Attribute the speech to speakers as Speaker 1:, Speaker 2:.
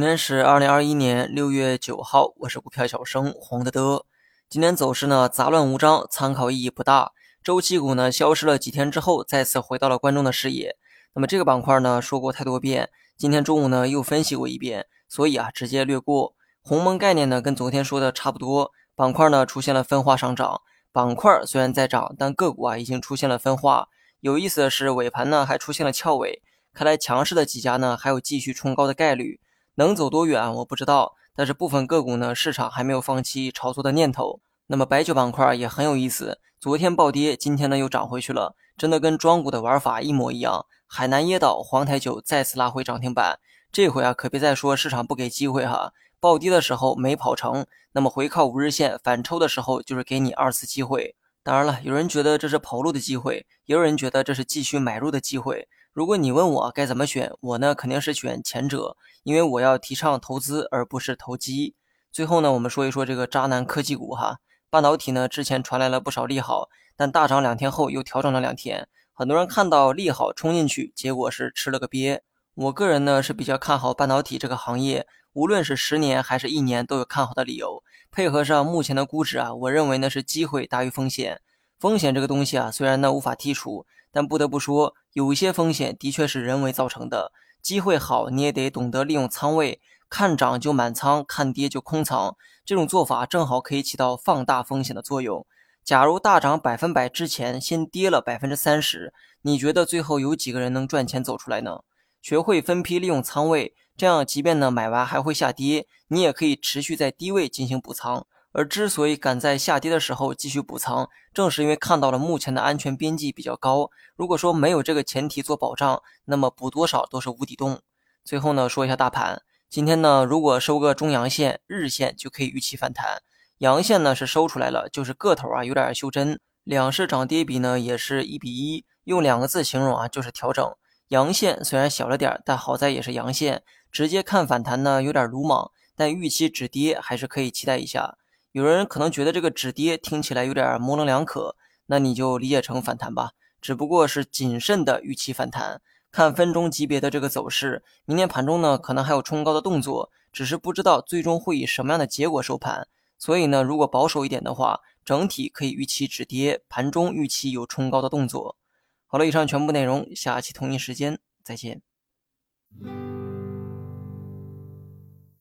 Speaker 1: 今天是二零二一年六月九号，我是股票小生黄德德。今天走势呢杂乱无章，参考意义不大。周期股呢消失了几天之后，再次回到了观众的视野。那么这个板块呢说过太多遍，今天中午呢又分析过一遍，所以啊直接略过。鸿蒙概念呢跟昨天说的差不多，板块呢出现了分化上涨。板块虽然在涨，但个股啊已经出现了分化。有意思的是，尾盘呢还出现了翘尾，看来强势的几家呢还有继续冲高的概率，能走多远我不知道。但是部分个股呢，市场还没有放弃炒作的念头。那么白酒板块也很有意思，昨天暴跌，今天呢又涨回去了，真的跟庄股的玩法一模一样。海南椰岛、黄台酒再次拉回涨停板，这回啊可别再说市场不给机会哈。暴跌的时候没跑成，那么回靠五日线反抽的时候就是给你二次机会。当然了，有人觉得这是跑路的机会，也有人觉得这是继续买入的机会。如果你问我该怎么选，我呢肯定是选前者，因为我要提倡投资而不是投机。最后呢，我们说一说这个渣男科技股哈，半导体呢之前传来了不少利好，但大涨两天后又调整了两天，很多人看到利好冲进去，结果是吃了个瘪。我个人呢是比较看好半导体这个行业。无论是十年还是一年，都有看好的理由。配合上目前的估值啊，我认为呢是机会大于风险。风险这个东西啊，虽然呢无法剔除，但不得不说，有一些风险的确是人为造成的。机会好，你也得懂得利用仓位，看涨就满仓，看跌就空仓。这种做法正好可以起到放大风险的作用。假如大涨百分百之前先跌了百分之三十，你觉得最后有几个人能赚钱走出来呢？学会分批利用仓位。这样，即便呢买完还会下跌，你也可以持续在低位进行补仓。而之所以敢在下跌的时候继续补仓，正是因为看到了目前的安全边际比较高。如果说没有这个前提做保障，那么补多少都是无底洞。最后呢，说一下大盘，今天呢如果收个中阳线，日线就可以预期反弹。阳线呢是收出来了，就是个头啊有点修真。两市涨跌比呢也是一比一，用两个字形容啊就是调整。阳线虽然小了点，但好在也是阳线。直接看反弹呢，有点鲁莽，但预期止跌还是可以期待一下。有人可能觉得这个止跌听起来有点模棱两可，那你就理解成反弹吧，只不过是谨慎的预期反弹。看分钟级别的这个走势，明天盘中呢可能还有冲高的动作，只是不知道最终会以什么样的结果收盘。所以呢，如果保守一点的话，整体可以预期止跌，盘中预期有冲高的动作。好了，以上全部内容，下期同一时间再见。